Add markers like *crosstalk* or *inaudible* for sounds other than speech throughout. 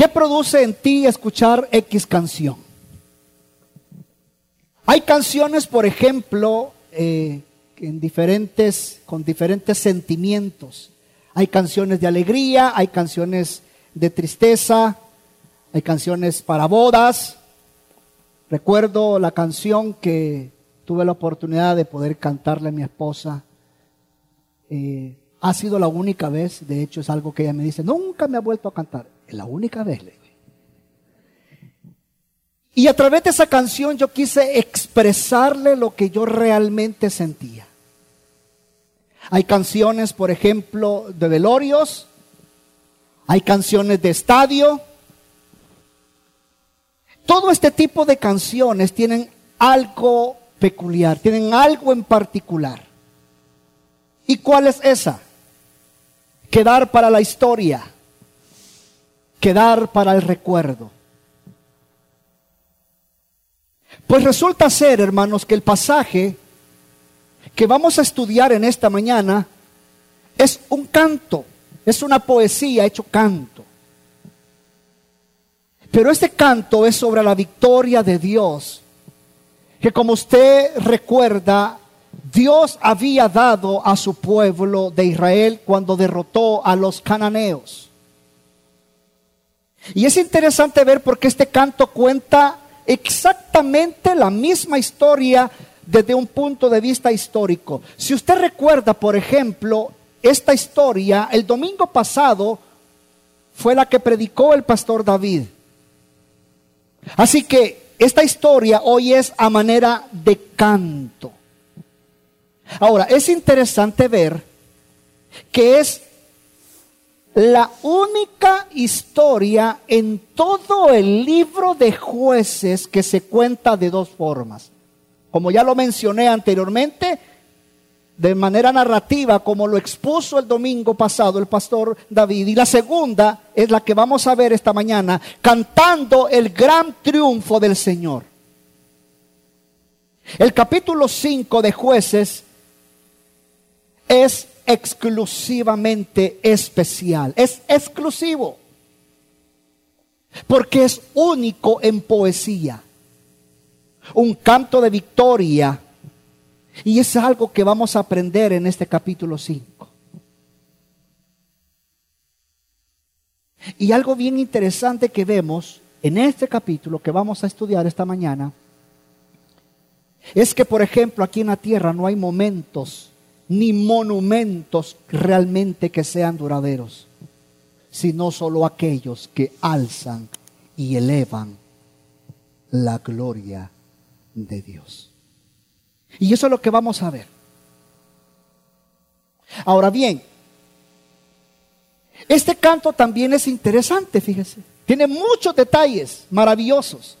¿Qué produce en ti escuchar X canción? Hay canciones, por ejemplo, eh, con diferentes sentimientos. Hay canciones de alegría, hay canciones de tristeza, hay canciones para bodas. Recuerdo la canción que tuve la oportunidad de poder cantarle a mi esposa. Eh, ha sido la única vez, de hecho es algo que ella me dice, nunca me ha vuelto a cantar. La única vez, Y a través de esa canción yo quise expresarle lo que yo realmente sentía. Hay canciones, por ejemplo, de velorios, hay canciones de estadio. Todo este tipo de canciones tienen algo peculiar, tienen algo en particular. ¿Y cuál es esa? Quedar para la historia, quedar para el recuerdo. Pues resulta ser, hermanos, que el pasaje que vamos a estudiar en esta mañana es un canto, es una poesía hecho canto. Pero este canto es sobre la victoria de Dios, que como usted recuerda, Dios había dado a su pueblo de Israel cuando derrotó a los cananeos. Y es interesante ver porque este canto cuenta exactamente la misma historia desde un punto de vista histórico. Si usted recuerda, por ejemplo, esta historia, el domingo pasado fue la que predicó el pastor David. Así que esta historia hoy es a manera de canto. Ahora, es interesante ver que es la única historia en todo el libro de jueces que se cuenta de dos formas. Como ya lo mencioné anteriormente, de manera narrativa, como lo expuso el domingo pasado el pastor David. Y la segunda es la que vamos a ver esta mañana, cantando el gran triunfo del Señor. El capítulo 5 de jueces es exclusivamente especial, es exclusivo, porque es único en poesía un canto de victoria. Y es algo que vamos a aprender en este capítulo 5. Y algo bien interesante que vemos en este capítulo que vamos a estudiar esta mañana es que, por ejemplo, aquí en la tierra no hay momentos ni monumentos realmente que sean duraderos, sino solo aquellos que alzan y elevan la gloria de Dios. Y eso es lo que vamos a ver. Ahora bien, este canto también es interesante, fíjese. Tiene muchos detalles maravillosos.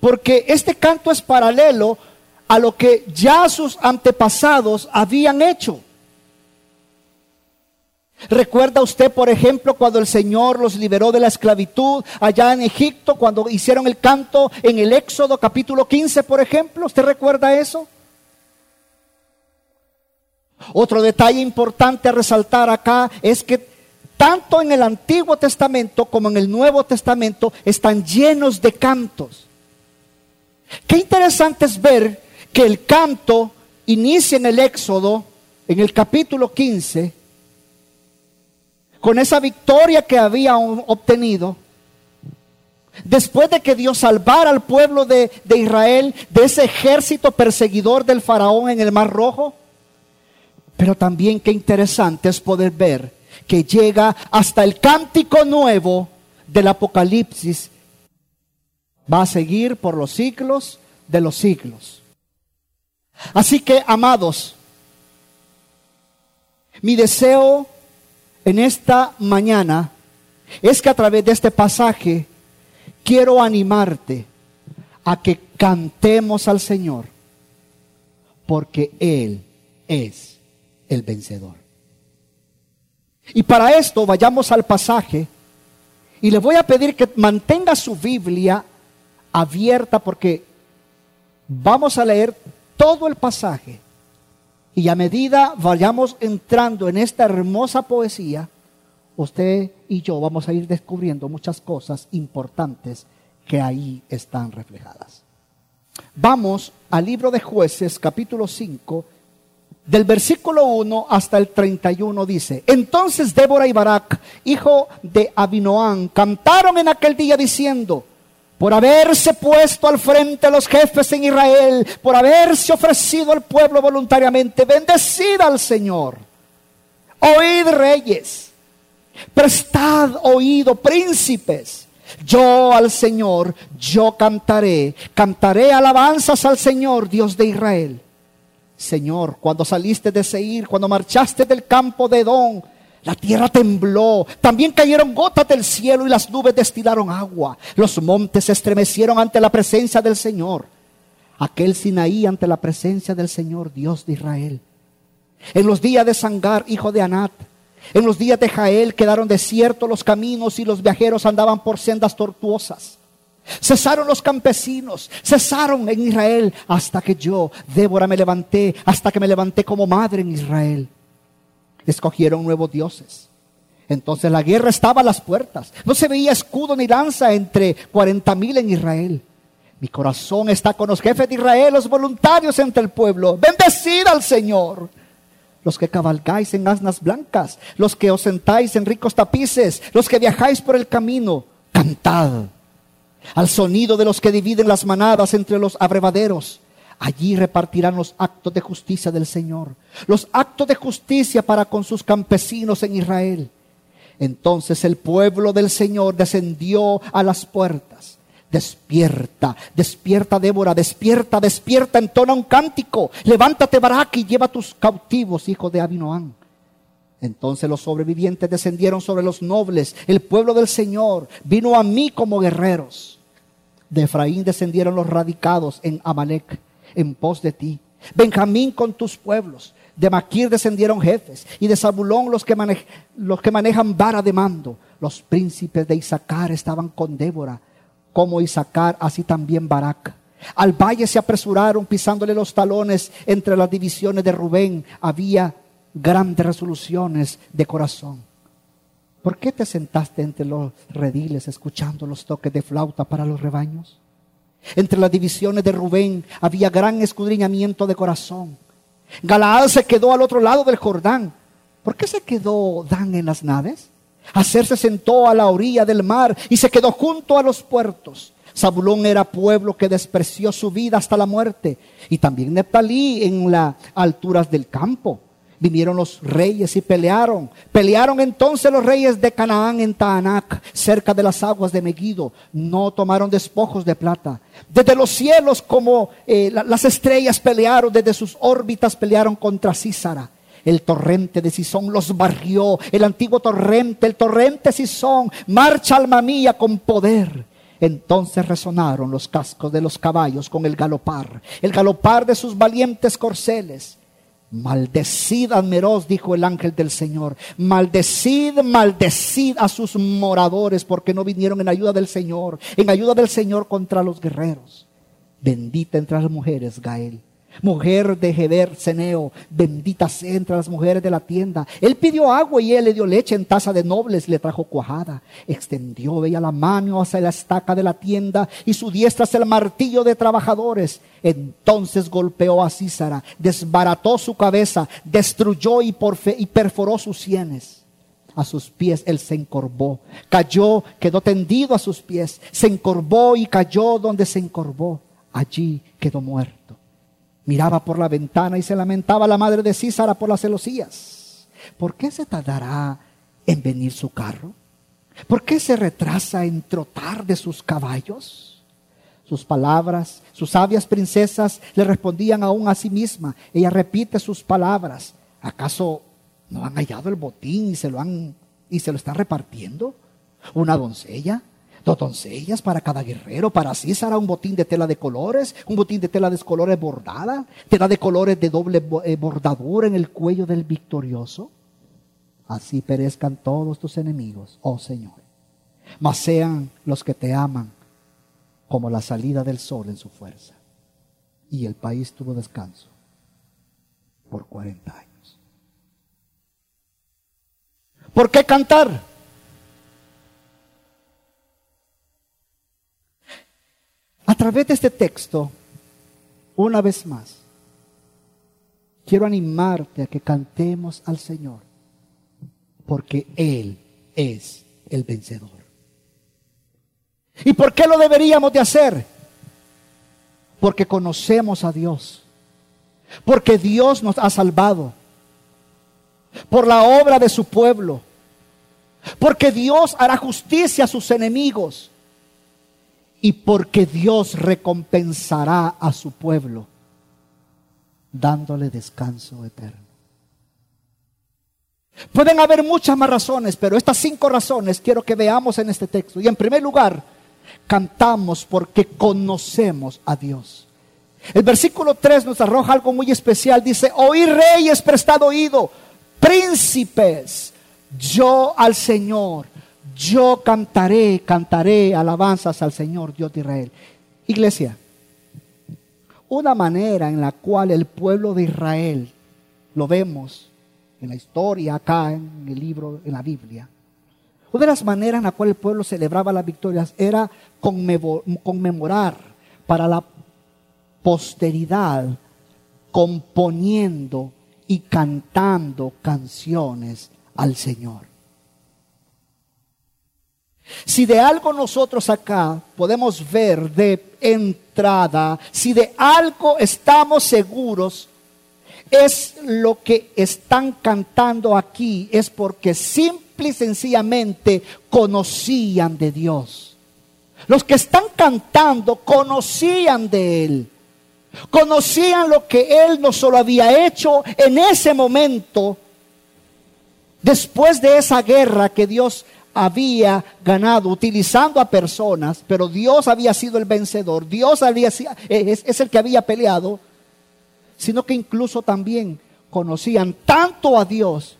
Porque este canto es paralelo a lo que ya sus antepasados habían hecho. ¿Recuerda usted, por ejemplo, cuando el Señor los liberó de la esclavitud allá en Egipto, cuando hicieron el canto en el Éxodo capítulo 15, por ejemplo? ¿Usted recuerda eso? Otro detalle importante a resaltar acá es que tanto en el Antiguo Testamento como en el Nuevo Testamento están llenos de cantos. Qué interesante es ver que el canto inicia en el Éxodo, en el capítulo 15, con esa victoria que había obtenido, después de que Dios salvara al pueblo de, de, Israel de ese ejército perseguidor del faraón en el Mar Rojo. Pero también qué interesante es poder ver que llega hasta el cántico nuevo del Apocalipsis. Va a seguir por los siglos de los siglos. Así que, amados, mi deseo en esta mañana es que a través de este pasaje quiero animarte a que cantemos al Señor, porque Él es el vencedor. Y para esto vayamos al pasaje y le voy a pedir que mantenga su Biblia abierta porque vamos a leer todo el pasaje y a medida vayamos entrando en esta hermosa poesía, usted y yo vamos a ir descubriendo muchas cosas importantes que ahí están reflejadas. Vamos al libro de jueces capítulo 5, del versículo 1 hasta el 31 dice, entonces Débora y Barak, hijo de Abinoán, cantaron en aquel día diciendo, por haberse puesto al frente los jefes en Israel, por haberse ofrecido al pueblo voluntariamente, bendecida al Señor. Oíd reyes, prestad oído príncipes. Yo al Señor, yo cantaré, cantaré alabanzas al Señor, Dios de Israel. Señor, cuando saliste de Seir, cuando marchaste del campo de Edom, la tierra tembló, también cayeron gotas del cielo y las nubes destilaron agua. Los montes se estremecieron ante la presencia del Señor. Aquel Sinaí ante la presencia del Señor, Dios de Israel. En los días de Sangar, hijo de Anat, en los días de Jael quedaron desiertos los caminos y los viajeros andaban por sendas tortuosas. Cesaron los campesinos, cesaron en Israel hasta que yo, Débora, me levanté, hasta que me levanté como madre en Israel. Escogieron nuevos dioses. Entonces la guerra estaba a las puertas. No se veía escudo ni lanza entre cuarenta mil en Israel. Mi corazón está con los jefes de Israel, los voluntarios entre el pueblo. Bendecida al Señor. Los que cabalgáis en asnas blancas, los que os sentáis en ricos tapices, los que viajáis por el camino, cantad al sonido de los que dividen las manadas entre los abrevaderos. Allí repartirán los actos de justicia del Señor, los actos de justicia para con sus campesinos en Israel. Entonces el pueblo del Señor descendió a las puertas. Despierta, despierta Débora, despierta, despierta, entona un cántico. Levántate Barak y lleva tus cautivos, hijo de Abinoán. Entonces los sobrevivientes descendieron sobre los nobles. El pueblo del Señor vino a mí como guerreros. De Efraín descendieron los radicados en Amalek, en pos de ti. Benjamín con tus pueblos. De Maquir descendieron jefes. Y de Zabulón los que, los que manejan vara de mando. Los príncipes de Isaacar estaban con Débora. Como Isaacar, así también Barak. Al valle se apresuraron pisándole los talones entre las divisiones de Rubén. Había grandes resoluciones de corazón. ¿Por qué te sentaste entre los rediles escuchando los toques de flauta para los rebaños? Entre las divisiones de Rubén había gran escudriñamiento de corazón. Galaad se quedó al otro lado del Jordán. ¿Por qué se quedó Dan en las naves? Hacer se sentó a la orilla del mar y se quedó junto a los puertos. Zabulón era pueblo que despreció su vida hasta la muerte. Y también Neptalí en las alturas del campo. Vinieron los reyes y pelearon. Pelearon entonces los reyes de Canaán en Taanac, cerca de las aguas de Megido. No tomaron despojos de plata. Desde los cielos como eh, las estrellas pelearon, desde sus órbitas pelearon contra Císara. El torrente de Sison los barrió. El antiguo torrente, el torrente Sison, marcha alma mía con poder. Entonces resonaron los cascos de los caballos con el galopar, el galopar de sus valientes corceles. Maldecid admeros, dijo el ángel del Señor. Maldecid, maldecid a sus moradores porque no vinieron en ayuda del Señor, en ayuda del Señor contra los guerreros. Bendita entre las mujeres, Gael mujer de Geber Ceneo, bendita sea entre las mujeres de la tienda. Él pidió agua y él le dio leche en taza de nobles, le trajo cuajada. Extendió ella la mano hacia la estaca de la tienda y su diestra hacia el martillo de trabajadores. Entonces golpeó a Císara, desbarató su cabeza, destruyó y perforó sus sienes. A sus pies él se encorvó, cayó, quedó tendido a sus pies, se encorvó y cayó donde se encorvó. Allí quedó muerto. Miraba por la ventana y se lamentaba la madre de Císara por las celosías. ¿Por qué se tardará en venir su carro? ¿Por qué se retrasa en trotar de sus caballos? Sus palabras, sus sabias princesas le respondían aún a sí misma. Ella repite sus palabras. ¿Acaso no han hallado el botín y se lo han y se lo están repartiendo? Una doncella dos doncellas para cada guerrero, para será un botín de tela de colores, un botín de tela de colores bordada, tela de colores de doble eh, bordadura en el cuello del victorioso. Así perezcan todos tus enemigos, oh Señor. Mas sean los que te aman como la salida del sol en su fuerza. Y el país tuvo descanso por 40 años. ¿Por qué cantar? Través de este texto, una vez más, quiero animarte a que cantemos al Señor, porque Él es el vencedor. ¿Y por qué lo deberíamos de hacer? Porque conocemos a Dios, porque Dios nos ha salvado, por la obra de su pueblo, porque Dios hará justicia a sus enemigos y porque Dios recompensará a su pueblo dándole descanso eterno. Pueden haber muchas más razones, pero estas cinco razones quiero que veamos en este texto. Y en primer lugar, cantamos porque conocemos a Dios. El versículo 3 nos arroja algo muy especial. Dice, oí reyes, prestado oído, príncipes, yo al Señor yo cantaré, cantaré alabanzas al Señor Dios de Israel. Iglesia, una manera en la cual el pueblo de Israel, lo vemos en la historia, acá en el libro, en la Biblia, una de las maneras en la cual el pueblo celebraba las victorias era conmemorar para la posteridad, componiendo y cantando canciones al Señor. Si de algo nosotros acá podemos ver de entrada, si de algo estamos seguros, es lo que están cantando aquí, es porque simple y sencillamente conocían de Dios. Los que están cantando conocían de Él. Conocían lo que Él no solo había hecho en ese momento, después de esa guerra que Dios había ganado utilizando a personas, pero Dios había sido el vencedor, Dios había, es, es el que había peleado, sino que incluso también conocían tanto a Dios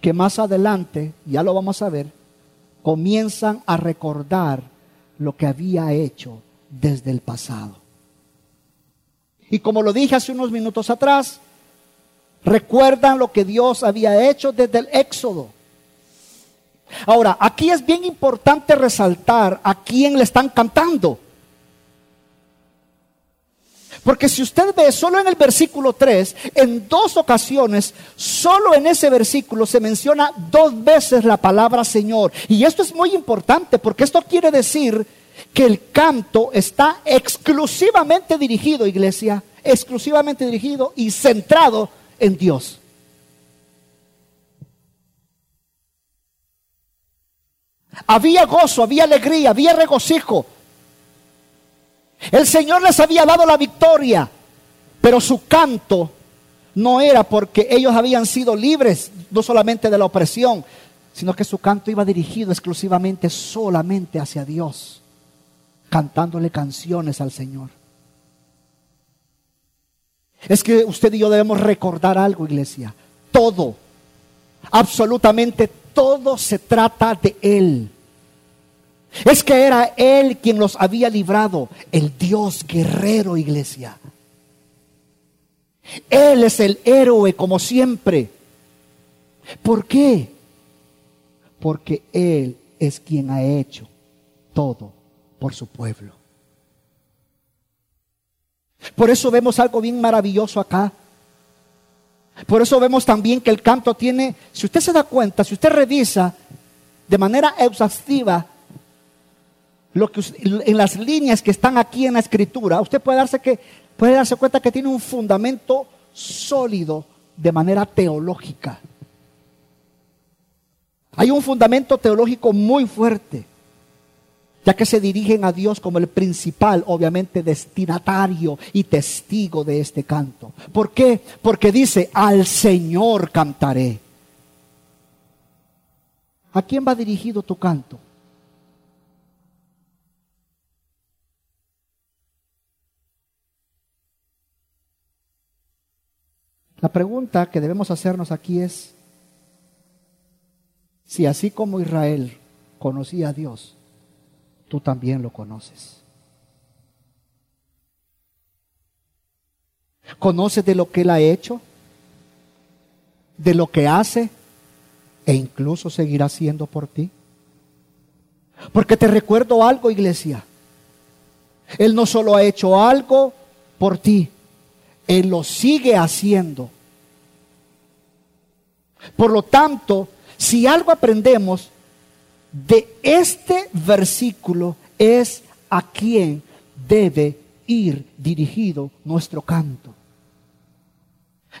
que más adelante, ya lo vamos a ver, comienzan a recordar lo que había hecho desde el pasado. Y como lo dije hace unos minutos atrás, recuerdan lo que Dios había hecho desde el Éxodo. Ahora, aquí es bien importante resaltar a quién le están cantando. Porque si usted ve solo en el versículo 3, en dos ocasiones, solo en ese versículo se menciona dos veces la palabra Señor. Y esto es muy importante porque esto quiere decir que el canto está exclusivamente dirigido, iglesia, exclusivamente dirigido y centrado en Dios. Había gozo, había alegría, había regocijo. El Señor les había dado la victoria, pero su canto no era porque ellos habían sido libres, no solamente de la opresión, sino que su canto iba dirigido exclusivamente, solamente hacia Dios, cantándole canciones al Señor. Es que usted y yo debemos recordar algo, iglesia. Todo, absolutamente todo se trata de Él. Es que era Él quien los había librado, el Dios guerrero, iglesia. Él es el héroe como siempre. ¿Por qué? Porque Él es quien ha hecho todo por su pueblo. Por eso vemos algo bien maravilloso acá. Por eso vemos también que el canto tiene, si usted se da cuenta, si usted revisa de manera exhaustiva lo que en las líneas que están aquí en la escritura, usted puede darse que puede darse cuenta que tiene un fundamento sólido de manera teológica. Hay un fundamento teológico muy fuerte ya que se dirigen a Dios como el principal, obviamente, destinatario y testigo de este canto. ¿Por qué? Porque dice, al Señor cantaré. ¿A quién va dirigido tu canto? La pregunta que debemos hacernos aquí es si así como Israel conocía a Dios, tú también lo conoces. ¿Conoces de lo que Él ha hecho? ¿De lo que hace e incluso seguirá siendo por ti. Porque te recuerdo algo, iglesia. Él no solo ha hecho algo por ti, Él lo sigue haciendo. Por lo tanto, si algo aprendemos de este versículo es a quién debe ir dirigido nuestro canto.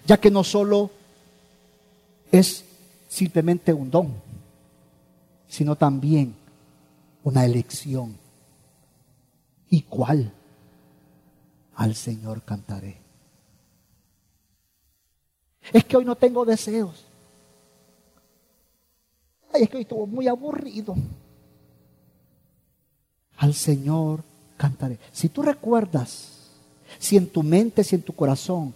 Ya que no solo es simplemente un don, sino también una elección. ¿Y cuál? Al Señor cantaré. Es que hoy no tengo deseos. Ay, es que hoy estuvo muy aburrido. Al Señor cantaré. Si tú recuerdas, si en tu mente, si en tu corazón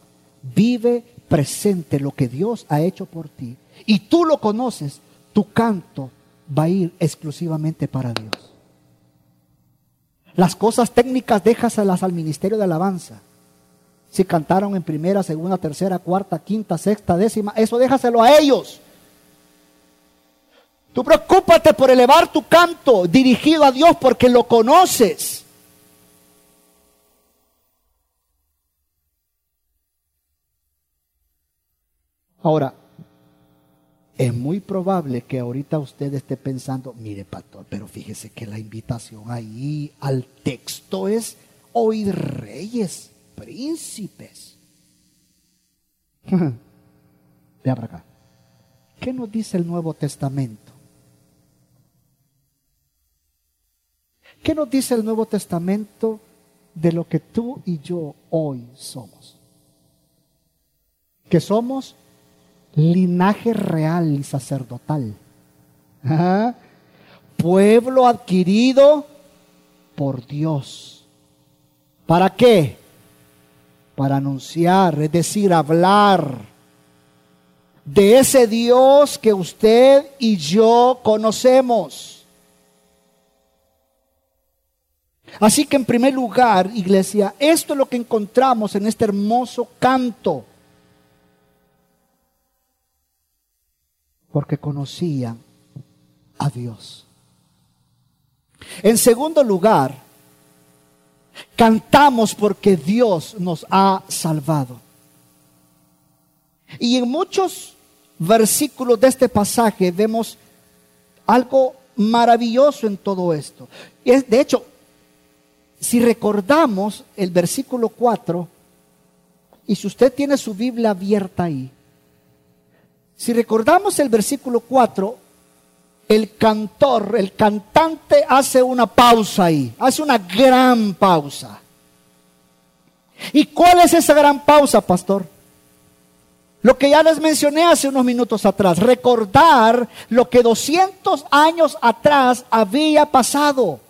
vive presente lo que Dios ha hecho por ti y tú lo conoces, tu canto va a ir exclusivamente para Dios. Las cosas técnicas déjaselas al ministerio de alabanza. Si cantaron en primera, segunda, tercera, cuarta, quinta, sexta, décima, eso déjaselo a ellos. Tú preocúpate por elevar tu canto dirigido a Dios porque lo conoces. Ahora, es muy probable que ahorita usted esté pensando, mire pastor, pero fíjese que la invitación ahí al texto es oír reyes, príncipes. *laughs* Vea para acá. ¿Qué nos dice el Nuevo Testamento? ¿Qué nos dice el Nuevo Testamento de lo que tú y yo hoy somos? Que somos linaje real y sacerdotal. Pueblo adquirido por Dios. ¿Para qué? Para anunciar, es decir, hablar de ese Dios que usted y yo conocemos. Así que en primer lugar, iglesia, esto es lo que encontramos en este hermoso canto. porque conocían a Dios. En segundo lugar, cantamos porque Dios nos ha salvado. Y en muchos versículos de este pasaje vemos algo maravilloso en todo esto. De hecho, si recordamos el versículo 4, y si usted tiene su Biblia abierta ahí, si recordamos el versículo 4, el cantor, el cantante hace una pausa ahí, hace una gran pausa. ¿Y cuál es esa gran pausa, pastor? Lo que ya les mencioné hace unos minutos atrás, recordar lo que 200 años atrás había pasado.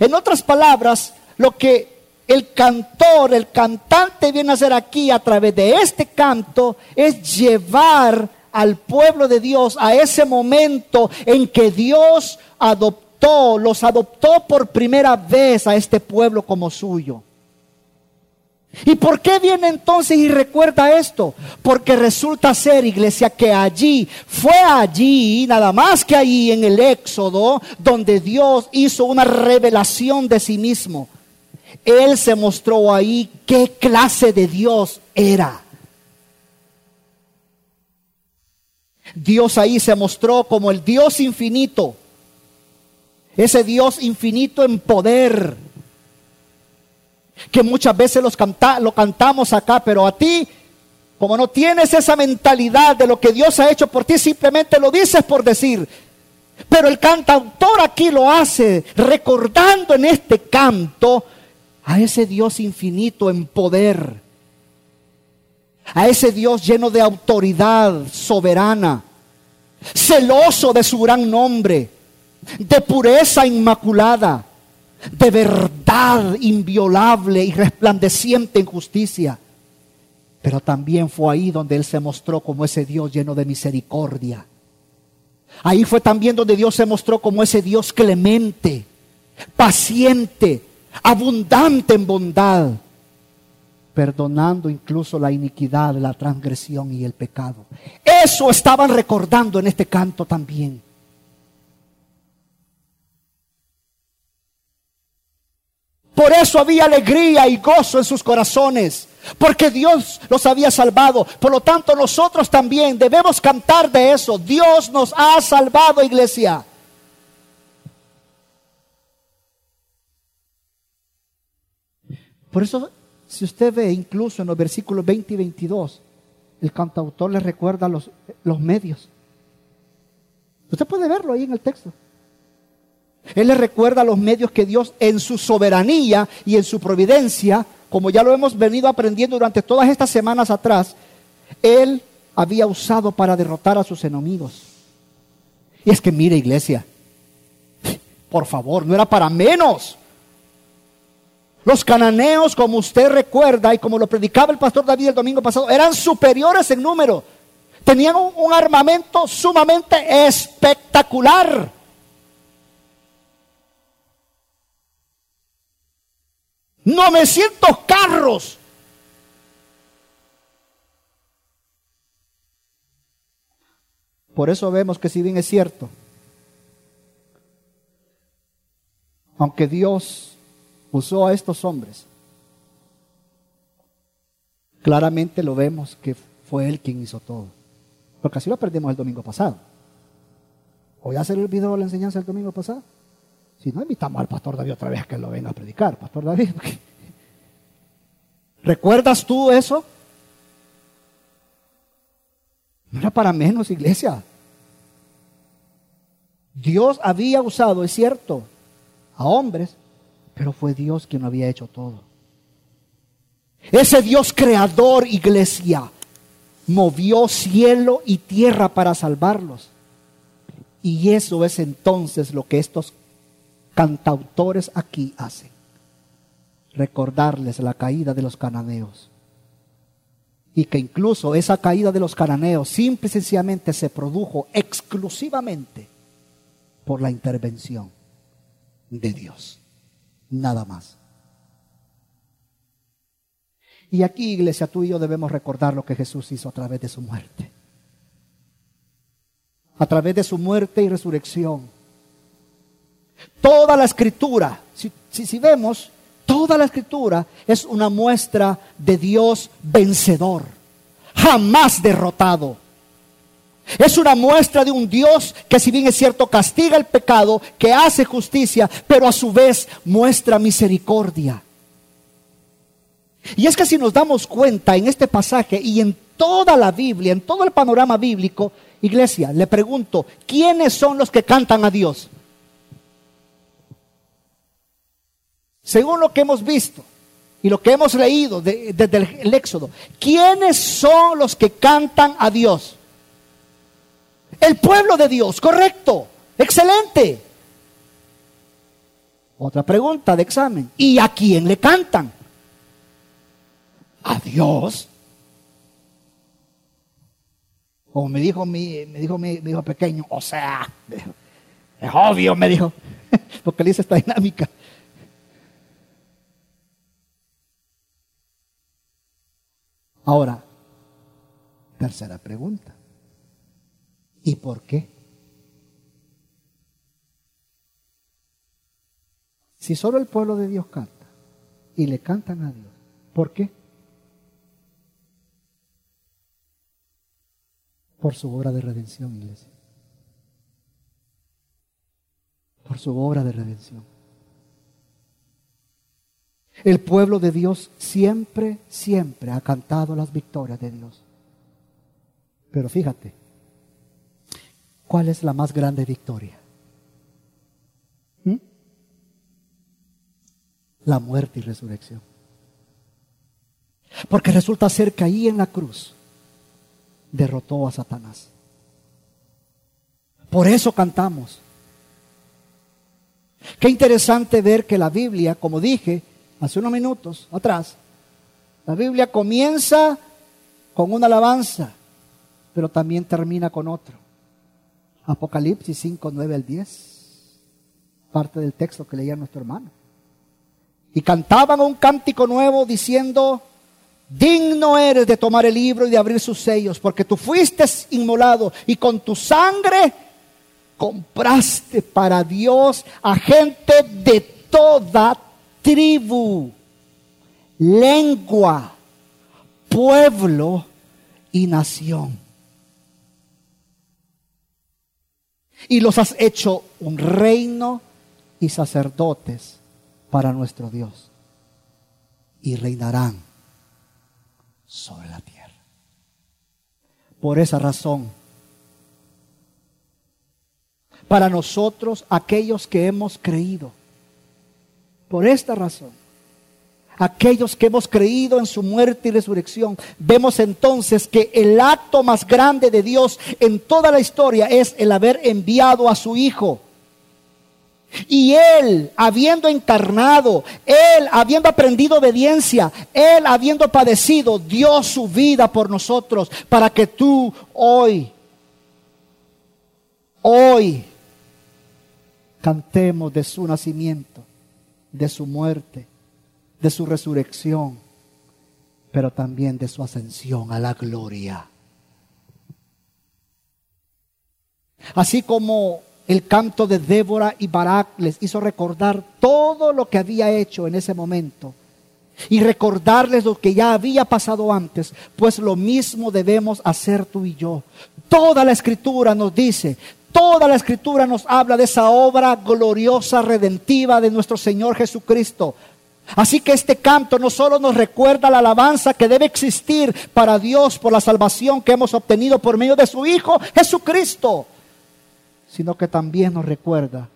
En otras palabras, lo que el cantor, el cantante viene a hacer aquí a través de este canto es llevar al pueblo de Dios a ese momento en que Dios adoptó, los adoptó por primera vez a este pueblo como suyo. ¿Y por qué viene entonces y recuerda esto? Porque resulta ser, iglesia, que allí, fue allí, nada más que allí en el Éxodo, donde Dios hizo una revelación de sí mismo. Él se mostró ahí qué clase de Dios era. Dios ahí se mostró como el Dios infinito. Ese Dios infinito en poder. Que muchas veces los lo cantamos acá, pero a ti, como no tienes esa mentalidad de lo que Dios ha hecho por ti, simplemente lo dices por decir. Pero el cantautor aquí lo hace recordando en este canto a ese Dios infinito en poder, a ese Dios lleno de autoridad soberana, celoso de su gran nombre, de pureza inmaculada, de verdad inviolable y resplandeciente en justicia. Pero también fue ahí donde Él se mostró como ese Dios lleno de misericordia. Ahí fue también donde Dios se mostró como ese Dios clemente, paciente, abundante en bondad. perdonando incluso la iniquidad, la transgresión y el pecado. Eso estaban recordando en este canto también. Por eso había alegría y gozo en sus corazones, porque Dios los había salvado. Por lo tanto, nosotros también debemos cantar de eso. Dios nos ha salvado, iglesia. Por eso, si usted ve incluso en los versículos 20 y 22, el cantautor le recuerda los, los medios. Usted puede verlo ahí en el texto. Él le recuerda los medios que Dios en su soberanía y en su providencia, como ya lo hemos venido aprendiendo durante todas estas semanas atrás, Él había usado para derrotar a sus enemigos. Y es que mire iglesia, por favor, no era para menos. Los cananeos, como usted recuerda y como lo predicaba el pastor David el domingo pasado, eran superiores en número. Tenían un, un armamento sumamente espectacular. 900 carros. Por eso vemos que si bien es cierto, aunque Dios usó a estos hombres, claramente lo vemos que fue Él quien hizo todo. Porque así lo perdimos el domingo pasado. Hoy hacer el video de la enseñanza el domingo pasado. Si no, invitamos al pastor David otra vez que lo venga a predicar, pastor David. ¿Recuerdas tú eso? No era para menos, iglesia. Dios había usado, es cierto, a hombres, pero fue Dios quien lo había hecho todo. Ese Dios creador, iglesia, movió cielo y tierra para salvarlos. Y eso es entonces lo que estos cantautores aquí hacen. Recordarles la caída de los cananeos. Y que incluso esa caída de los cananeos simple y sencillamente se produjo exclusivamente por la intervención de Dios. Nada más. Y aquí, iglesia, tú y yo debemos recordar lo que Jesús hizo a través de su muerte. A través de su muerte y resurrección Toda la escritura, si, si, vemos, toda la escritura es una muestra de Dios vencedor, jamás derrotado. Es una muestra de un Dios que si bien es cierto castiga el pecado, que hace justicia, pero a su vez muestra misericordia. Y es que si nos damos cuenta en este pasaje y en toda la Biblia, en todo el panorama bíblico, iglesia, le pregunto, ¿quiénes son los que cantan a Dios? Según lo que hemos visto y lo que hemos leído desde el, Éxodo, ¿quiénes son los que cantan a Dios? El pueblo de Dios, correcto, excelente. Otra pregunta de examen. ¿Y a quién le cantan? ¿A Dios? Como me dijo mi, me dijo mi, hijo pequeño, o sea, es obvio, me dijo, *laughs* porque le hice esta dinámica. Ahora, tercera pregunta. ¿Y por qué? Si solo el pueblo de Dios canta y le cantan a Dios, ¿por qué? Por su obra de redención, iglesia. Por su obra de redención. El pueblo de Dios siempre, siempre ha cantado las victorias de Dios. Pero fíjate, ¿cuál es la más grande victoria? ¿Mm? La muerte y resurrección. Porque resulta ser que ahí en la cruz derrotó a Satanás. Por eso cantamos. Qué interesante ver que la Biblia, como dije, hace unos minutos atrás, la Biblia comienza con una alabanza, pero también termina con otro. Apocalipsis 5, 9 al 10, parte del texto que leía nuestro hermano. Y cantaban un cántico nuevo diciendo, digno eres de tomar el libro y de abrir sus sellos, porque tú fuiste inmolado y con tu sangre compraste para Dios a gente de toda tribu, lengua, pueblo y nación. Y los has hecho un reino y sacerdotes para nuestro Dios. Y reinarán sobre la tierra. Por esa razón, para nosotros, aquellos que hemos creído, por esta razón, aquellos que hemos creído en su muerte y resurrección, vemos entonces que el acto más grande de Dios en toda la historia es el haber enviado a su Hijo. Y Él, habiendo encarnado, Él, habiendo aprendido obediencia, Él, habiendo padecido, dio su vida por nosotros para que tú hoy, hoy, cantemos de su nacimiento, de su muerte, de su resurrección, pero también de su ascensión a la gloria. Así como el canto de Débora y Barak les hizo recordar todo lo que había hecho en ese momento y recordarles lo que ya había pasado antes, pues lo mismo debemos hacer tú y yo. Toda la escritura nos dice, toda la escritura nos habla de esa obra gloriosa, redentiva de nuestro Señor Jesucristo. Así que este canto no solo nos recuerda la alabanza que debe existir para Dios por la salvación que hemos obtenido por medio de su Hijo Jesucristo, sino que también nos recuerda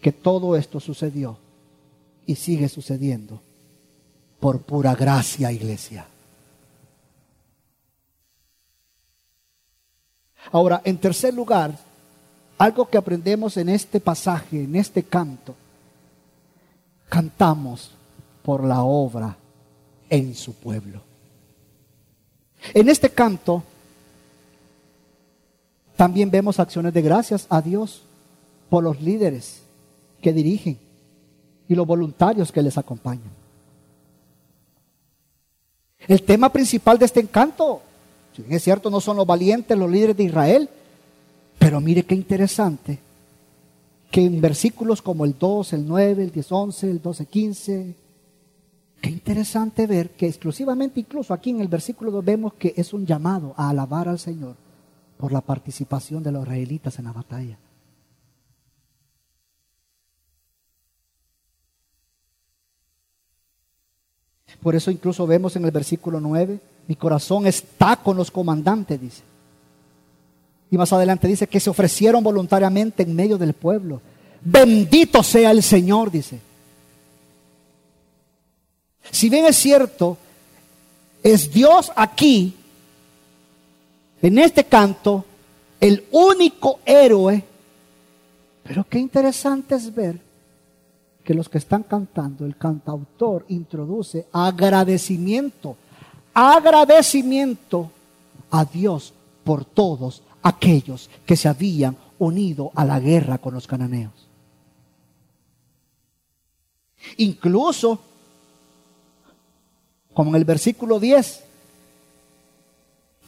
que todo esto sucedió y sigue sucediendo por pura gracia, iglesia. Ahora, en tercer lugar, algo que aprendemos en este pasaje, en este canto, cantamos por la obra en su pueblo. En este canto también vemos acciones de gracias a Dios por los líderes que dirigen y los voluntarios que les acompañan. El tema principal de este encanto, es cierto, no son los valientes, los líderes de Israel, pero mire qué interesante que en versículos como el 2, el 9, el 10, 11, el 12, 15, qué interesante ver que exclusivamente incluso aquí en el versículo 2 vemos que es un llamado a alabar al Señor por la participación de los israelitas en la batalla. Por eso incluso vemos en el versículo 9, mi corazón está con los comandantes, dice. Y más adelante dice que se ofrecieron voluntariamente en medio del pueblo. Bendito sea el Señor, dice. Si bien es cierto, es Dios aquí en este canto, el único héroe, pero qué interesante es ver que los que están cantando, el cantautor introduce agradecimiento, agradecimiento a Dios por todos aquellos que se habían unido a la guerra con los cananeos. Incluso, como en el versículo 10,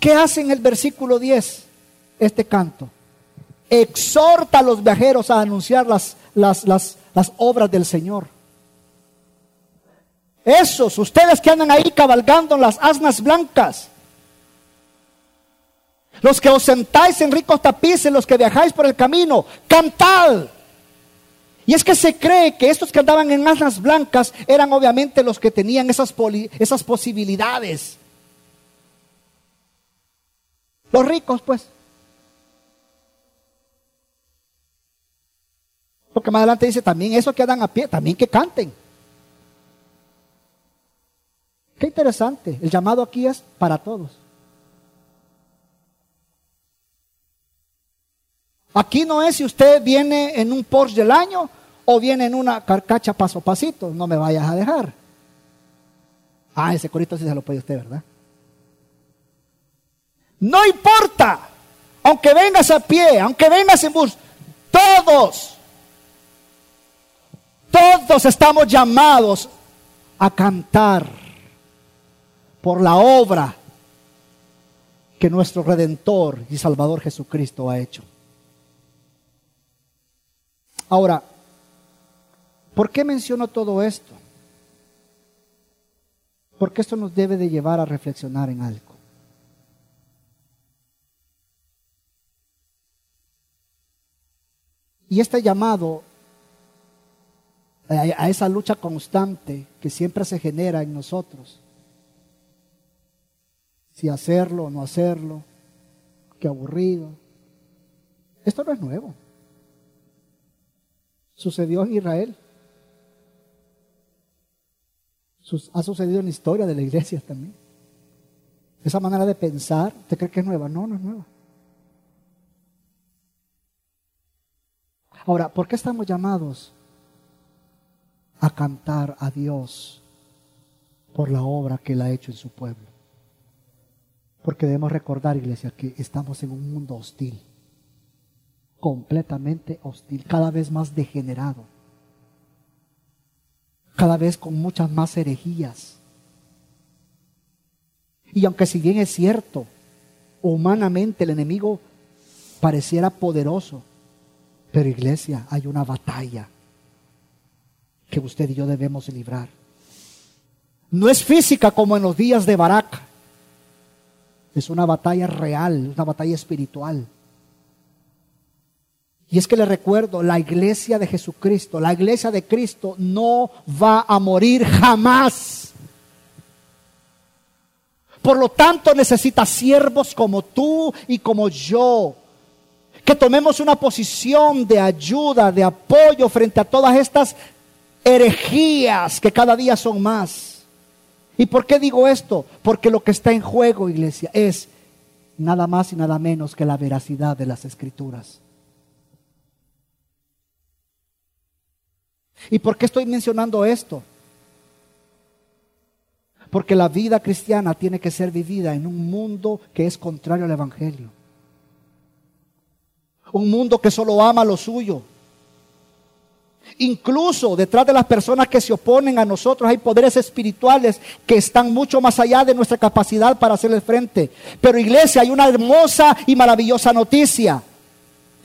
¿Qué hace en el versículo 10 este canto? Exhorta a los viajeros a anunciar las, las, las, las obras del Señor. Esos, ustedes que andan ahí cabalgando en las asnas blancas, los que os sentáis en ricos tapices, los que viajáis por el camino, cantad. Y es que se cree que estos que andaban en asnas blancas eran obviamente los que tenían esas, posibilidades los ricos, pues. Porque más adelante dice también esos que andan a pie, también que canten. Qué interesante. El llamado aquí es para todos. Aquí no es si usted viene en un Porsche del año o viene en una carcacha paso a pasito. No me vayas a dejar. Ah, ese corito sí se lo puede usted, ¿verdad? No importa, aunque vengas a pie, aunque vengas en bus, todos, todos estamos llamados a cantar por la obra que nuestro Redentor y Salvador Jesucristo ha hecho. Ahora, ¿por qué menciono todo esto? Porque esto nos debe de llevar a reflexionar en algo. Y este llamado a esa lucha constante que siempre se genera en nosotros, si hacerlo o no hacerlo, qué aburrido. Esto no es nuevo. Sucedió en Israel. Ha sucedido en la historia de la iglesia también. Esa manera de pensar, ¿usted cree que es nueva? No, no es nueva. Ahora, ¿por qué estamos llamados a cantar a Dios por la obra que Él ha hecho en su pueblo? Porque debemos recordar, iglesia, que estamos en un mundo hostil, completamente hostil, cada vez más degenerado, cada vez con muchas más herejías. Y aunque si bien es cierto, humanamente el enemigo pareciera poderoso, pero iglesia, hay una batalla que usted y yo debemos librar. No es física como en los días de Barak. Es una batalla real, una batalla espiritual. Y es que le recuerdo, la iglesia de Jesucristo, la iglesia de Cristo no va a morir jamás. Por lo tanto, necesita siervos como tú y como yo que tomemos una posición de ayuda, de apoyo frente a todas estas herejías que cada día son más. ¿Y por qué digo esto? Porque lo que está en juego, iglesia, es nada más y nada menos que la veracidad de las escrituras. ¿Y por qué estoy mencionando esto? Porque la vida cristiana tiene que ser vivida en un mundo que es contrario al Evangelio. Un mundo que solo ama lo suyo. Incluso detrás de las personas que se oponen a nosotros hay poderes espirituales que están mucho más allá de nuestra capacidad para hacerle frente. Pero iglesia, hay una hermosa y maravillosa noticia.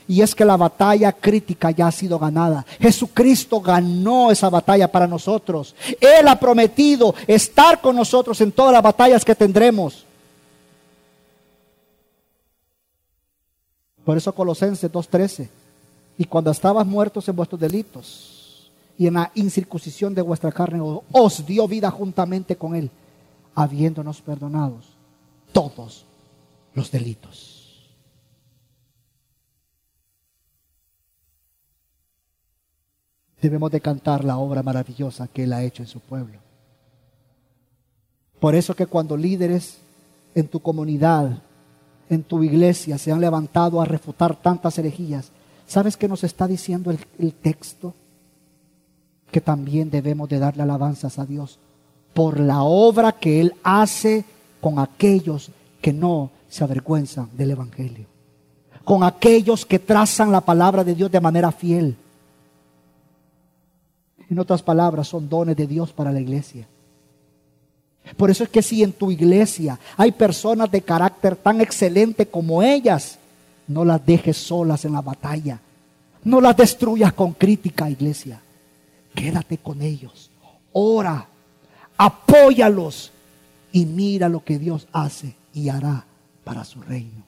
Y es que la batalla crítica ya ha sido ganada. Jesucristo ganó esa batalla para nosotros. Él ha prometido estar con nosotros en todas las batallas que tendremos. Por eso Colosenses 2.13. Y cuando estabas muertos en vuestros delitos y en la incircuncisión de vuestra carne, os dio vida juntamente con Él, habiéndonos perdonados todos los delitos. Debemos de cantar la obra maravillosa que Él ha hecho en su pueblo. Por eso que cuando líderes en tu comunidad en tu iglesia se han levantado a refutar tantas herejías, ¿sabes qué nos está diciendo el, texto? Que también debemos de darle alabanzas a Dios por la obra que Él hace con aquellos que no se avergüenzan del Evangelio, con aquellos que trazan la palabra de Dios de manera fiel. En otras palabras, son dones de Dios para la iglesia. Por eso es que si en tu iglesia hay personas de carácter tan excelente como ellas, no las dejes solas en la batalla. No las destruyas con crítica, iglesia. Quédate con ellos. Ora, apóyalos y mira lo que Dios hace y hará para su reino.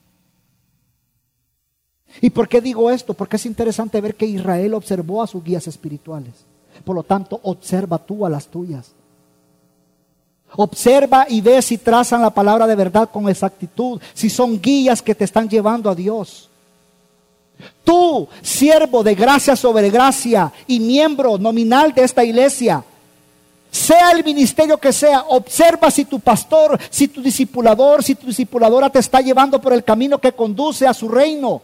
¿Y por qué digo esto? Porque es interesante ver que Israel observó a sus guías espirituales. Por lo tanto, observa tú a las tuyas. Observa y ve si trazan la palabra de verdad con exactitud, si son guías que te están llevando a Dios. Tú, siervo de gracia sobre gracia y miembro nominal de esta iglesia, sea el ministerio que sea, observa si tu pastor, si tu discipulador, si tu discipuladora te está llevando por el camino que conduce a su reino.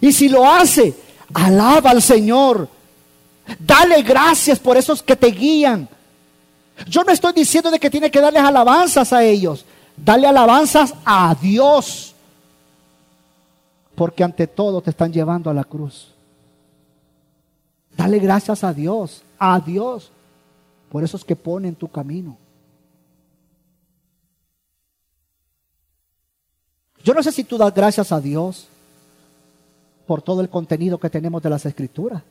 Y si lo hace, alaba al Señor. Dale gracias por esos que te guían. Yo no estoy diciendo de que tiene que darles alabanzas a ellos. Dale alabanzas a Dios. Porque ante todo te están llevando a la cruz. Dale gracias a Dios, a Dios, por esos que ponen tu camino. Yo no sé si tú das gracias a Dios por todo el contenido que tenemos de las escrituras,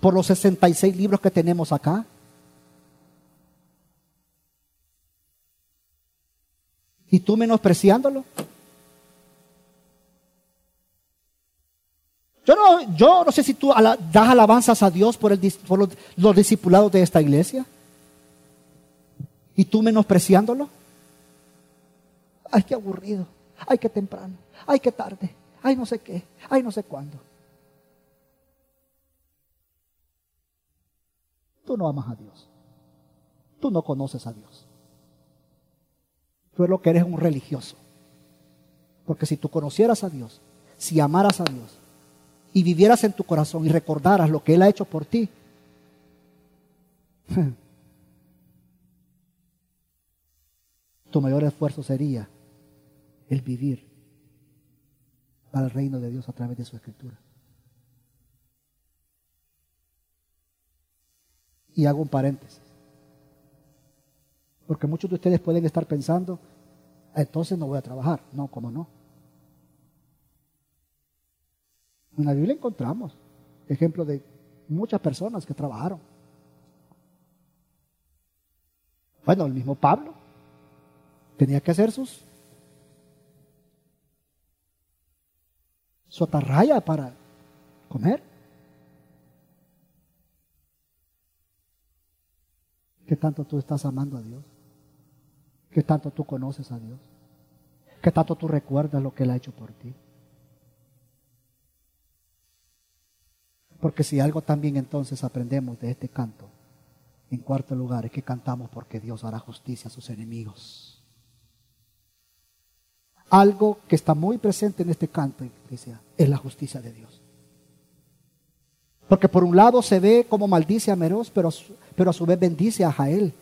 por los 66 libros que tenemos acá. ¿Y tú menospreciándolo? Yo no, yo no sé si tú das alabanzas a Dios por, los, los discipulados de esta iglesia. ¿Y tú menospreciándolo? Ay, qué aburrido. Ay, qué temprano. Ay, qué tarde. Ay, no sé qué. Ay, no sé cuándo. Tú no amas a Dios. Tú no conoces a Dios. Tú lo que eres un religioso. Porque si tú conocieras a Dios, si amaras a Dios y vivieras en tu corazón y recordaras lo que Él ha hecho por ti, *laughs* tu mayor esfuerzo sería el vivir para el reino de Dios a través de su escritura. Y hago un paréntesis. Porque muchos de ustedes pueden estar pensando, entonces no voy a trabajar. No, ¿cómo no? En la Biblia encontramos ejemplos de muchas personas que trabajaron. Bueno, el mismo Pablo tenía que hacer sus su para comer. ¿Qué tanto tú estás amando a Dios? ¿Qué tanto tú conoces a Dios? ¿Qué tanto tú recuerdas lo que Él ha hecho por ti? Porque si algo también entonces aprendemos de este canto, en cuarto lugar, es que cantamos porque Dios hará justicia a sus enemigos. Algo que está muy presente en este canto, iglesia, es la justicia de Dios. Porque por un lado se ve como maldice a Meroz, pero, pero a su vez bendice a Jael.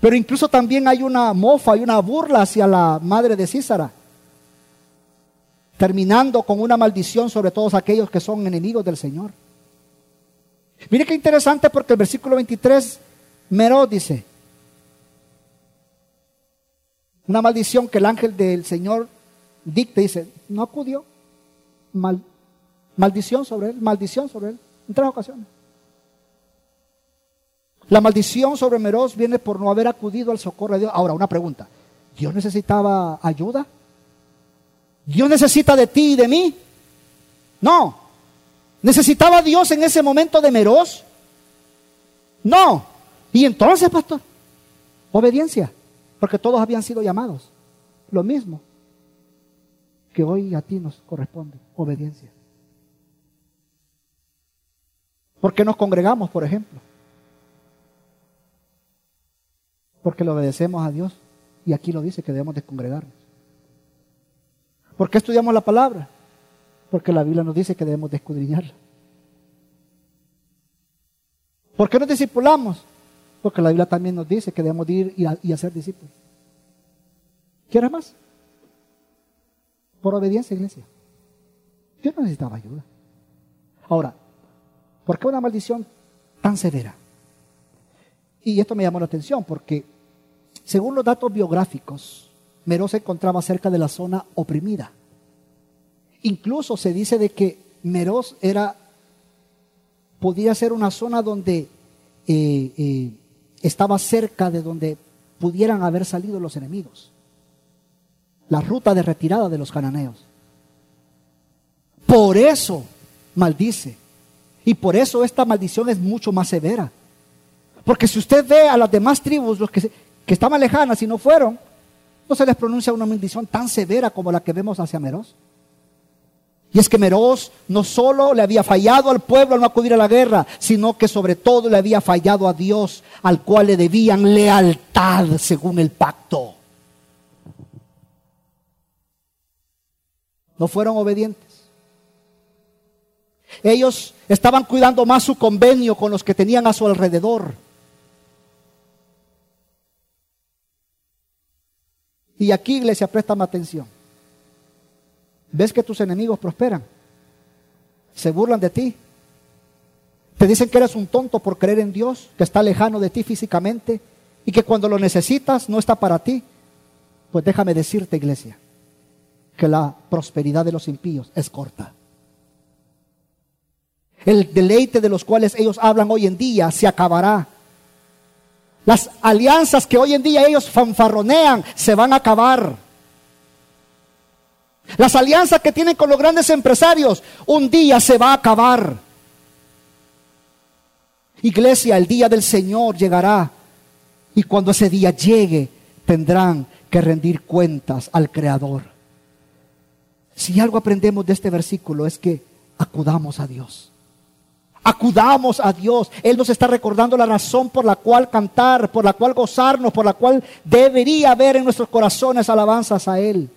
Pero incluso también hay una mofa y una burla hacia la madre de Císara, terminando con una maldición sobre todos aquellos que son enemigos del Señor. Mire qué interesante porque el versículo 23, Meroz dice, una maldición que el ángel del Señor dicta, dice, no acudió, mal, maldición sobre él, maldición sobre él, en tres ocasiones. La maldición sobre Meroz viene por no haber acudido al socorro de Dios. Ahora, una pregunta. ¿Dios necesitaba ayuda? ¿Dios necesita de ti y de mí? No. ¿Necesitaba Dios en ese momento de Meroz? No. ¿Y entonces, pastor? Obediencia. Porque todos habían sido llamados. Lo mismo que hoy a ti nos corresponde. Obediencia. ¿Por qué nos congregamos, por ejemplo? Porque le obedecemos a Dios. Y aquí lo dice que debemos de congregarnos. ¿Por qué estudiamos la palabra? Porque la Biblia nos dice que debemos de escudriñarla. ¿Por qué nos discipulamos? Porque la Biblia también nos dice que debemos de ir y, hacer discípulos. ¿Quieres más? Por obediencia, iglesia. Dios no necesitaba ayuda. Ahora, ¿por qué una maldición tan severa? Y esto me llamó la atención porque según los datos biográficos, Meró se encontraba cerca de la zona oprimida. Incluso se dice de que Meroz era, podía ser una zona donde eh, eh, estaba cerca de donde pudieran haber salido los enemigos. La ruta de retirada de los cananeos. Por eso maldice. Y por eso esta maldición es mucho más severa. Porque si usted ve a las demás tribus, los que, que estaban lejanas y no fueron, no se les pronuncia una maldición tan severa como la que vemos hacia Meroz. Y es que Meroz no solo le había fallado al pueblo al no acudir a la guerra, sino que sobre todo le había fallado a Dios, al cual le debían lealtad según el pacto. No fueron obedientes. Ellos estaban cuidando más su convenio con los que tenían a su alrededor Y aquí, iglesia, préstame atención. ¿Ves que tus enemigos prosperan? Se burlan de ti. Te dicen que eres un tonto por creer en Dios, que está lejano de ti físicamente y que cuando lo necesitas no está para ti. Pues déjame decirte, iglesia, que la prosperidad de los impíos es corta. El deleite de los cuales ellos hablan hoy en día se acabará. Las alianzas que hoy en día ellos fanfarronean se van a acabar. Las alianzas que tienen con los grandes empresarios un día se va a acabar. Iglesia, el día del Señor llegará y cuando ese día llegue tendrán que rendir cuentas al Creador. Si algo aprendemos de este versículo es que acudamos a Dios. Acudamos a Dios. Él nos está recordando la razón por la cual cantar, por la cual gozarnos, por la cual debería haber en nuestros corazones alabanzas a Él.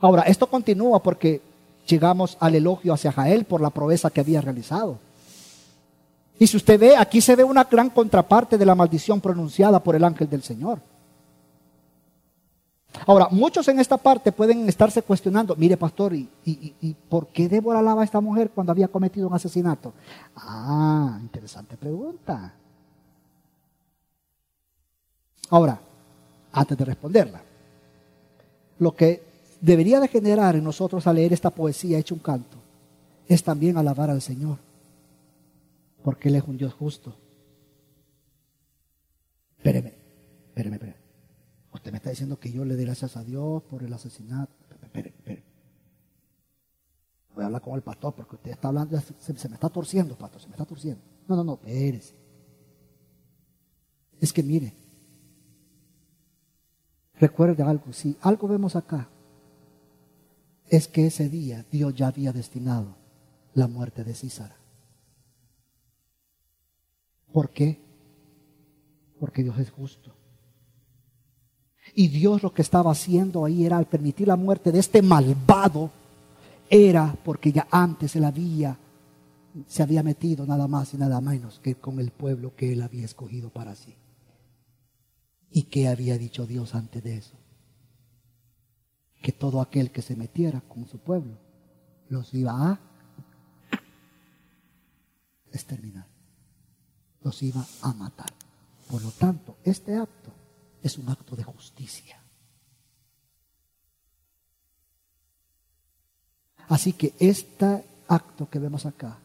Ahora, esto continúa porque llegamos al elogio hacia Jael por la proeza que había realizado. Y si usted ve, aquí se ve una gran contraparte de la maldición pronunciada por el ángel del Señor. Ahora, muchos en esta parte pueden estarse cuestionando, mire pastor, ¿y, y, por qué Débora alaba a esta mujer cuando había cometido un asesinato? Ah, interesante pregunta. Ahora, antes de responderla, lo que debería de generar en nosotros al leer esta poesía hecha un canto es también alabar al Señor, porque Él es un Dios justo. Espéreme, espéreme, espéreme. Usted me está diciendo que yo le dé gracias a Dios por el asesinato. Espere, espere. Voy a hablar con el pastor porque usted está hablando, se, se, me está torciendo, pastor, se me está torciendo. No, no, no, espérese. Es que mire, recuerde algo, si algo vemos acá, es que ese día Dios ya había destinado la muerte de Císara. ¿Por qué? Porque Dios es justo. Y Dios lo que estaba haciendo ahí era al permitir la muerte de este malvado, era porque ya antes él había, se había metido nada más y nada menos que con el pueblo que él había escogido para sí. ¿Y qué había dicho Dios antes de eso? Que todo aquel que se metiera con su pueblo los iba a exterminar, los iba a matar. Por lo tanto, este acto es un acto de justicia. Así que este acto que vemos acá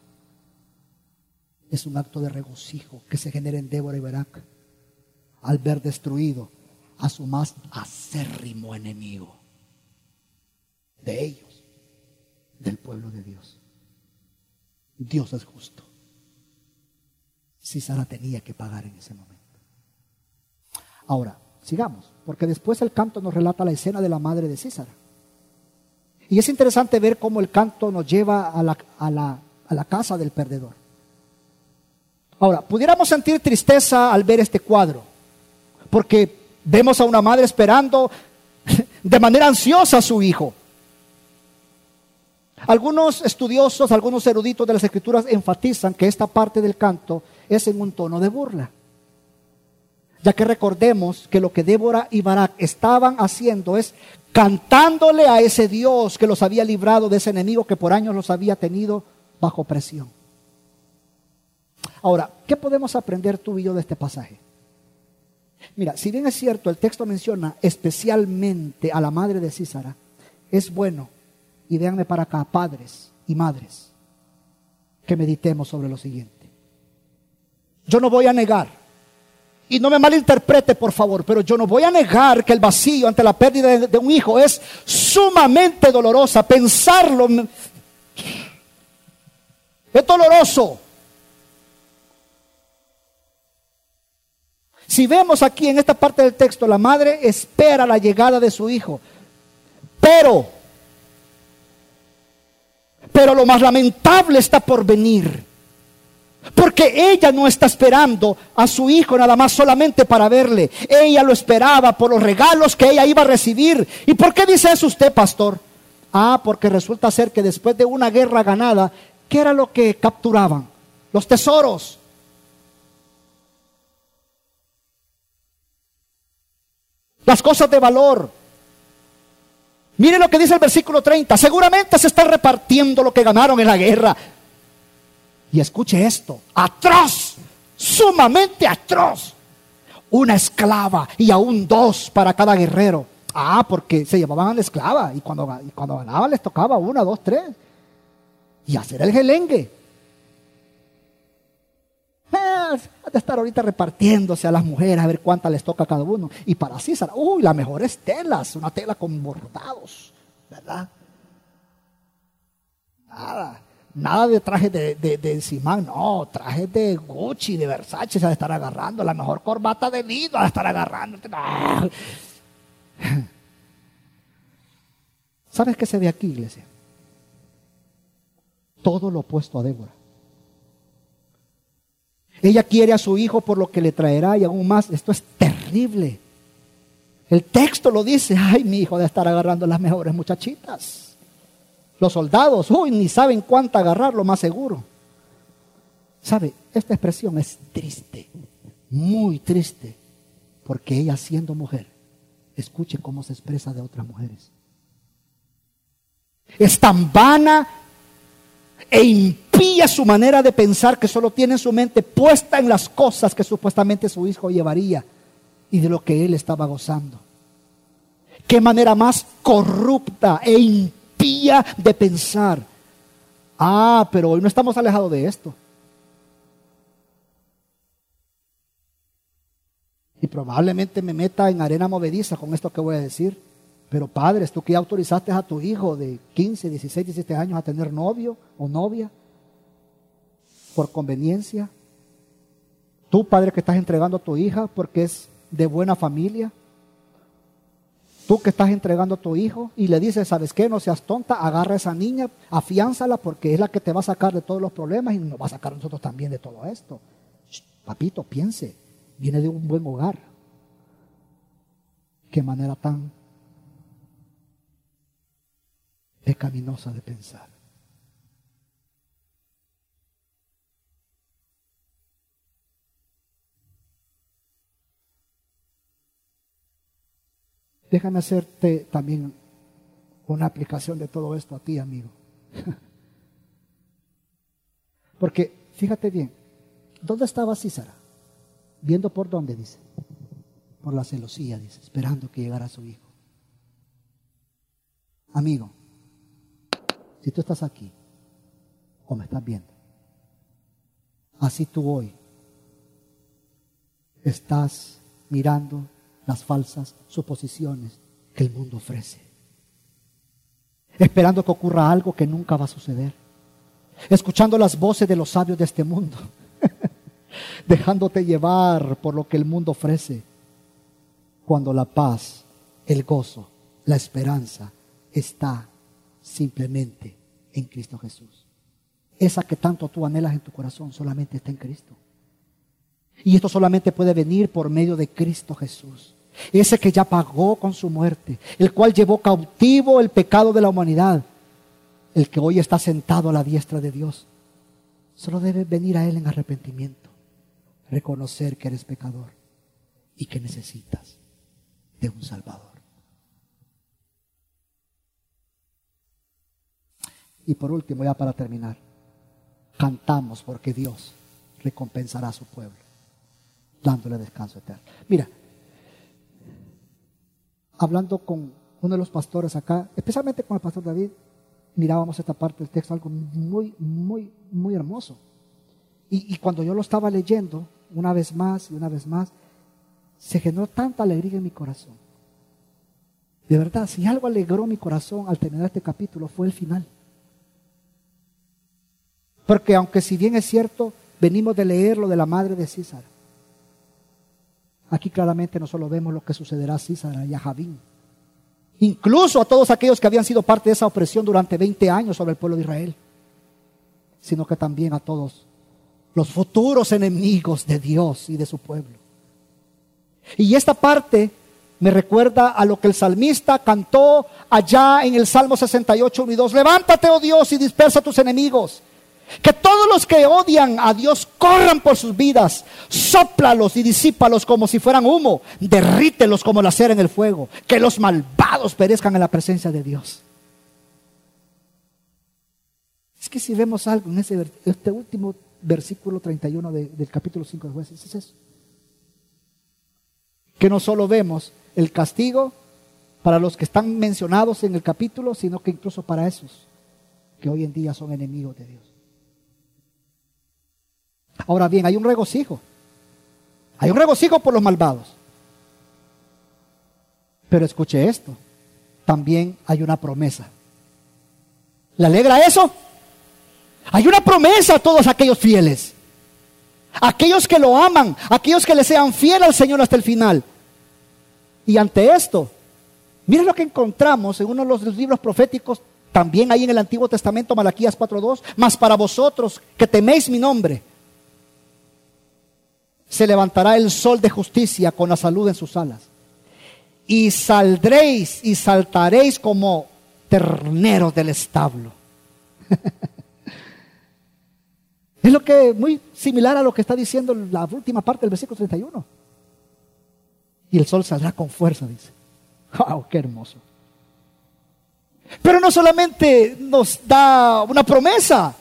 es un acto de regocijo que se genera en Débora y Barak al ver destruido a su más acérrimo enemigo de ellos, del pueblo de Dios. Dios es justo. Si Sara tenía que pagar en ese momento. Ahora, Sigamos, porque después el canto nos relata la escena de la madre de César. Y es interesante ver cómo el canto nos lleva a la, a la, a la casa del perdedor. Ahora, pudiéramos sentir tristeza al ver este cuadro, porque vemos a una madre esperando *laughs* de manera ansiosa a su hijo. Algunos estudiosos, algunos eruditos de las escrituras enfatizan que esta parte del canto es en un tono de burla ya que recordemos que lo que Débora y Barak estaban haciendo es cantándole a ese Dios que los había librado de ese enemigo que por años los había tenido bajo presión. Ahora, ¿qué podemos aprender tú y yo de este pasaje? Mira, si bien es cierto, el texto menciona especialmente a la madre de Císara, es bueno, y véanme para acá, padres y madres, que meditemos sobre lo siguiente. Yo no voy a negar y no me malinterprete, por favor, pero yo no voy a negar que el vacío ante la pérdida de, un hijo es sumamente dolorosa. Pensarlo es doloroso. Si vemos aquí en esta parte del texto, la madre espera la llegada de su hijo. Pero, pero lo más lamentable está por venir. Porque ella no está esperando a su hijo nada más solamente para verle. Ella lo esperaba por los regalos que ella iba a recibir. ¿Y por qué dice eso usted, pastor? Ah, porque resulta ser que después de una guerra ganada, ¿qué era lo que capturaban? Los tesoros. Las cosas de valor. Mire lo que dice el versículo 30. Seguramente se está repartiendo lo que ganaron en la guerra. Y escuche esto, atroz, sumamente atroz. una esclava y aún dos para cada guerrero. Ah, porque se la esclava y cuando, y cuando ganaban les tocaba una, dos, tres. Y hacer el gelengue. Ah, de estar ahorita repartiéndose a las mujeres a ver cuántas les toca a cada uno. Y para César, uy, la mejor es telas, una tela con bordados, ¿verdad? Nada. Nada de traje de, de, de Simán, no, traje de Gucci, de Versace, se va a estar agarrando, la mejor corbata de Lido, a estar agarrando. *laughs* ¿Sabes qué se ve aquí, iglesia? Todo lo opuesto a Débora. Ella quiere a su hijo por lo que le traerá y aún más, esto es terrible. El texto lo dice, ay, mi hijo de estar agarrando las mejores muchachitas. Los soldados, uy, ni saben cuánto agarrar, lo más seguro. ¿Sabe? Esta expresión es triste, muy triste, porque ella siendo mujer, escuche cómo se expresa de otras mujeres. Es tan vana e impía su manera de pensar que solo tiene su mente puesta en las cosas que supuestamente su hijo llevaría y de lo que él estaba gozando. Qué manera más corrupta e impía de pensar. Ah, pero hoy no estamos alejados de esto. Y probablemente me meta en arena movediza con esto que voy a decir. Pero padres, tú que autorizaste a tu hijo de 15, 16, 17 años a tener novio o novia por conveniencia. Tú, padre, que estás entregando a tu hija porque es de buena familia. Tú que estás entregando a tu hijo y le dices, ¿sabes qué? No seas tonta, agarra a esa niña, afiánzala porque es la que te va a sacar de todos los problemas y nos va a sacar a nosotros también de todo esto. papito, piense, viene de un buen hogar. Qué manera tan pecaminosa de pensar. Déjame hacerte también una aplicación de todo esto a ti, amigo. *laughs* Porque fíjate bien, ¿dónde estaba Císara? Viendo por dónde, dice. Por la celosía, dice, esperando que llegara su hijo. Amigo, si tú estás aquí o me estás viendo, así tú hoy estás mirando las falsas suposiciones que el mundo ofrece. Esperando que ocurra algo que nunca va a suceder. Escuchando las voces de los sabios de este mundo. *laughs* Dejándote llevar por lo que el mundo ofrece. Cuando la paz, el gozo, la esperanza está simplemente en Cristo Jesús. Esa que tanto tú anhelas en tu corazón solamente está en Cristo. Y esto solamente puede venir por medio de Cristo Jesús. Ese que ya pagó con su muerte, el cual llevó cautivo el pecado de la humanidad, el que hoy está sentado a la diestra de Dios. Solo debes venir a Él en arrepentimiento, reconocer que eres pecador y que necesitas de un Salvador. Y por último, ya para terminar, cantamos porque Dios recompensará a su pueblo, dándole descanso eterno. Mira, hablando con uno de los pastores acá, especialmente con el pastor David, mirábamos esta parte del texto, algo muy, muy, muy hermoso. Y, cuando yo lo estaba leyendo, una vez más y una vez más, se generó tanta alegría en mi corazón. De verdad, si algo alegró mi corazón al terminar este capítulo fue el final. Porque aunque si bien es cierto, venimos de leer lo de la madre de César, Aquí claramente no solo vemos lo que sucederá a Císara y a Javín, incluso a todos aquellos que habían sido parte de esa opresión durante 20 años sobre el pueblo de Israel, sino que también a todos los futuros enemigos de Dios y de su pueblo. Y esta parte me recuerda a lo que el salmista cantó allá en el Salmo 68, y 2. Levántate, oh Dios, y dispersa a tus enemigos. Que todos los que odian a Dios corran por sus vidas. Sóplalos y disípalos como si fueran humo. Derrítelos como la cera en el fuego. Que los malvados perezcan en la presencia de Dios. Es que si vemos algo en ese, este último versículo 31 del capítulo 5 de jueces, es eso. que no solo vemos el castigo para los que están mencionados en el capítulo, sino que incluso para esos que hoy en día son enemigos de Dios. Ahora bien, hay un regocijo. Hay un regocijo por los malvados. Pero escuche esto, también hay una promesa. ¿Le alegra eso? Hay una promesa a todos aquellos fieles. Aquellos que lo aman, aquellos que le sean fieles al Señor hasta el final. Y ante esto, miren lo que encontramos en uno de los libros proféticos, también ahí en el Antiguo Testamento, Malaquías 4.2, mas para vosotros que teméis mi nombre, se levantará el sol de justicia con la salud en sus alas. Y saldréis y saltaréis como terneros del establo. *laughs* es lo que muy similar a lo que está diciendo la última parte del versículo 31. Y el sol saldrá con fuerza, dice. ¡Wow! ¡Qué hermoso! Pero no solamente nos da una promesa,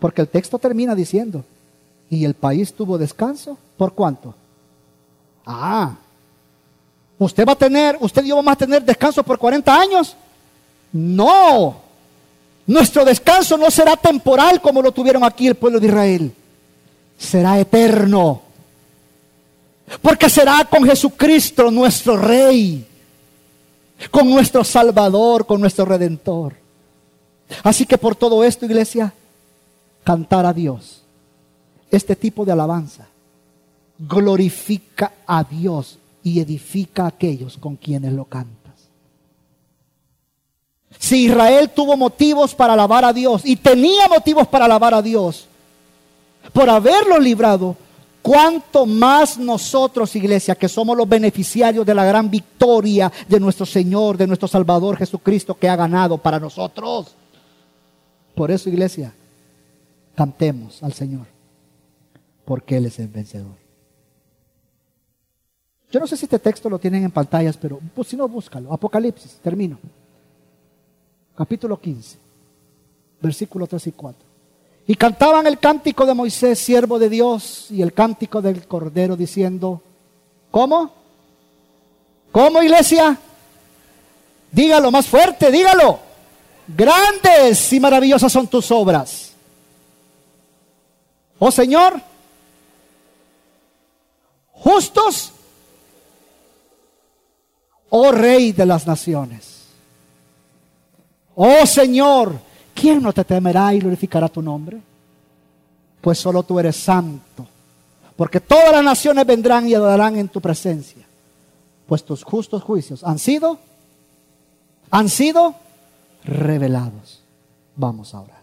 porque el texto termina diciendo, y el país tuvo descanso, ¿por cuánto? Ah, usted va a tener, usted y yo vamos a tener descanso por 40 años. No, nuestro descanso no será temporal como lo tuvieron aquí el pueblo de Israel, será eterno. Porque será con Jesucristo nuestro Rey, con nuestro Salvador, con nuestro Redentor. Así que por todo esto, iglesia, cantar a Dios, este tipo de alabanza, glorifica a Dios y edifica a aquellos con quienes lo cantas. Si Israel tuvo motivos para alabar a Dios y tenía motivos para alabar a Dios por haberlo librado, ¿cuánto más nosotros, iglesia, que somos los beneficiarios de la gran victoria de nuestro Señor, de nuestro Salvador Jesucristo que ha ganado para nosotros? Por eso, iglesia, cantemos al Señor, porque Él es el vencedor. Yo no sé si este texto lo tienen en pantallas, pero pues, si no, búscalo. Apocalipsis, termino. Capítulo 15, versículos 3 y 4. Y cantaban el cántico de Moisés, siervo de Dios, y el cántico del Cordero, diciendo, ¿cómo? ¿Cómo, iglesia? Dígalo más fuerte, dígalo. Grandes y maravillosas son tus obras. Oh Señor, justos oh Rey de las naciones. Oh Señor, ¿quién no te temerá y glorificará tu nombre? Pues solo tú eres santo, porque todas las naciones vendrán y adorarán en tu presencia, pues tus justos juicios han sido, han sido revelados. Vamos a orar.